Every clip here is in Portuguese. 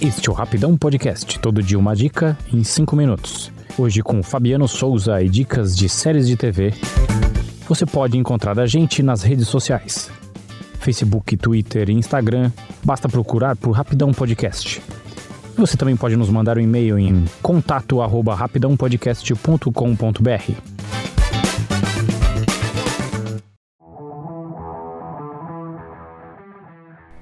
Este é o Rapidão Podcast, todo dia uma dica em 5 minutos. Hoje com Fabiano Souza e dicas de séries de TV. Você pode encontrar a gente nas redes sociais. Facebook, Twitter e Instagram, basta procurar por Rapidão Podcast. Você também pode nos mandar um e-mail em contato@rapidãopodcast.com.br.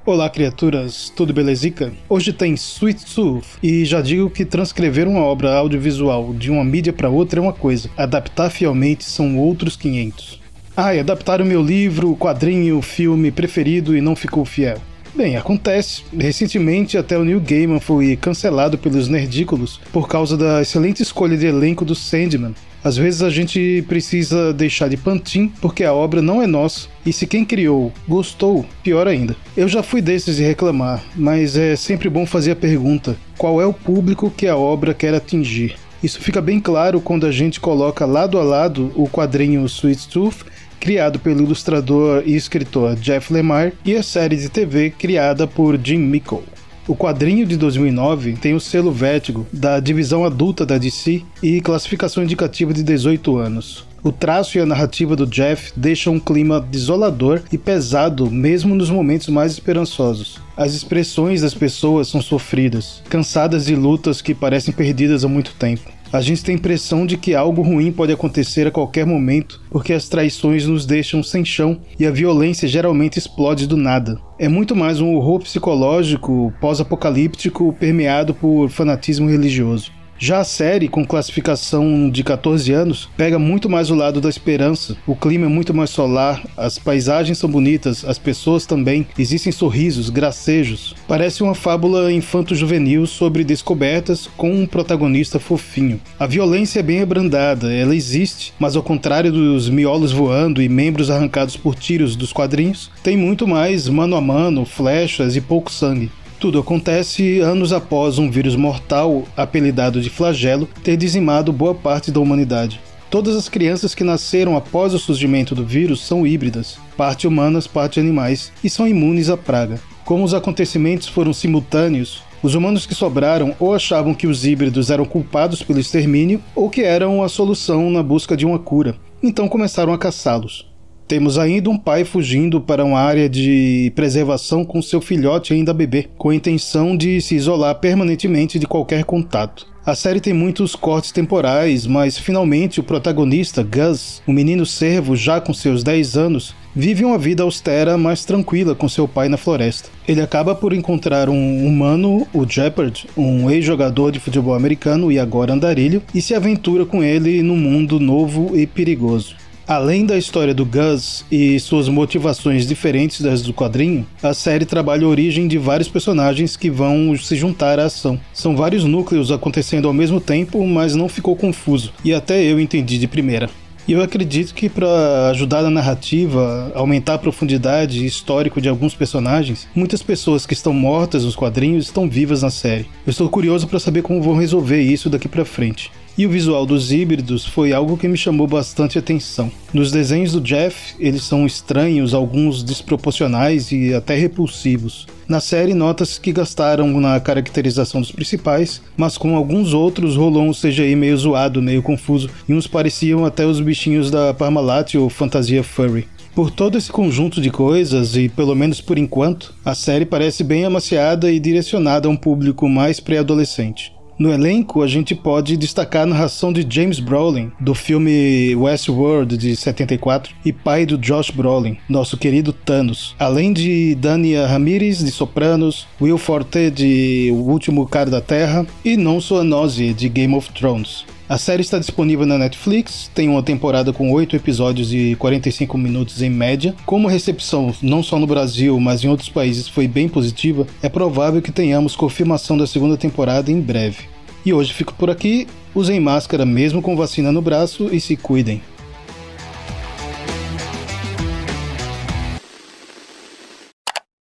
Olá, criaturas, tudo belezica? Hoje tem Sweet Tooth e já digo que transcrever uma obra audiovisual de uma mídia para outra é uma coisa, adaptar fielmente são outros 500. Ah, e adaptaram meu livro, quadrinho, filme preferido e não ficou fiel. Bem, acontece. Recentemente, até o Neil Gaiman foi cancelado pelos nerdículos por causa da excelente escolha de elenco do Sandman. Às vezes a gente precisa deixar de pantin porque a obra não é nossa. E se quem criou gostou, pior ainda. Eu já fui desses de reclamar, mas é sempre bom fazer a pergunta: qual é o público que a obra quer atingir? Isso fica bem claro quando a gente coloca lado a lado o quadrinho Sweet Tooth criado pelo ilustrador e escritor Jeff Lemire, e a série de TV criada por Jim Mickle. O quadrinho de 2009 tem o selo Vertigo da divisão adulta da DC e classificação indicativa de 18 anos. O traço e a narrativa do Jeff deixam um clima desolador e pesado mesmo nos momentos mais esperançosos. As expressões das pessoas são sofridas, cansadas de lutas que parecem perdidas há muito tempo. A gente tem a impressão de que algo ruim pode acontecer a qualquer momento, porque as traições nos deixam sem chão e a violência geralmente explode do nada. É muito mais um horror psicológico pós-apocalíptico permeado por fanatismo religioso. Já a série, com classificação de 14 anos, pega muito mais o lado da esperança. O clima é muito mais solar, as paisagens são bonitas, as pessoas também, existem sorrisos, gracejos. Parece uma fábula infanto-juvenil sobre descobertas com um protagonista fofinho. A violência é bem abrandada, ela existe, mas ao contrário dos miolos voando e membros arrancados por tiros dos quadrinhos, tem muito mais mano a mano, flechas e pouco sangue. Tudo acontece anos após um vírus mortal, apelidado de flagelo, ter dizimado boa parte da humanidade. Todas as crianças que nasceram após o surgimento do vírus são híbridas, parte humanas, parte animais, e são imunes à praga. Como os acontecimentos foram simultâneos, os humanos que sobraram ou achavam que os híbridos eram culpados pelo extermínio ou que eram a solução na busca de uma cura, então começaram a caçá-los. Temos ainda um pai fugindo para uma área de preservação com seu filhote ainda bebê, com a intenção de se isolar permanentemente de qualquer contato. A série tem muitos cortes temporais, mas finalmente o protagonista, Gus, um menino servo já com seus 10 anos, vive uma vida austera, mais tranquila com seu pai na floresta. Ele acaba por encontrar um humano, o Jeopard, um ex-jogador de futebol americano e agora andarilho, e se aventura com ele num mundo novo e perigoso. Além da história do Gus e suas motivações diferentes das do quadrinho, a série trabalha a origem de vários personagens que vão se juntar à ação. São vários núcleos acontecendo ao mesmo tempo, mas não ficou confuso, e até eu entendi de primeira. E eu acredito que para ajudar na narrativa, aumentar a profundidade histórico de alguns personagens, muitas pessoas que estão mortas nos quadrinhos estão vivas na série. Eu estou curioso para saber como vão resolver isso daqui para frente. E o visual dos híbridos foi algo que me chamou bastante atenção. Nos desenhos do Jeff, eles são estranhos, alguns desproporcionais e até repulsivos. Na série, nota-se que gastaram na caracterização dos principais, mas com alguns outros rolou um CGI meio zoado, meio confuso, e uns pareciam até os bichinhos da Parmalat ou Fantasia Furry. Por todo esse conjunto de coisas, e pelo menos por enquanto, a série parece bem amaciada e direcionada a um público mais pré-adolescente. No elenco, a gente pode destacar a narração de James Brolin, do filme Westworld de 74, e pai do Josh Brolin, nosso querido Thanos, além de Dania Ramirez, de Sopranos, Will Forte, de O Último Cara da Terra, e Non Soanose, de Game of Thrones. A série está disponível na Netflix, tem uma temporada com 8 episódios e 45 minutos em média. Como a recepção, não só no Brasil, mas em outros países, foi bem positiva, é provável que tenhamos confirmação da segunda temporada em breve. E hoje fico por aqui, usem máscara mesmo com vacina no braço e se cuidem.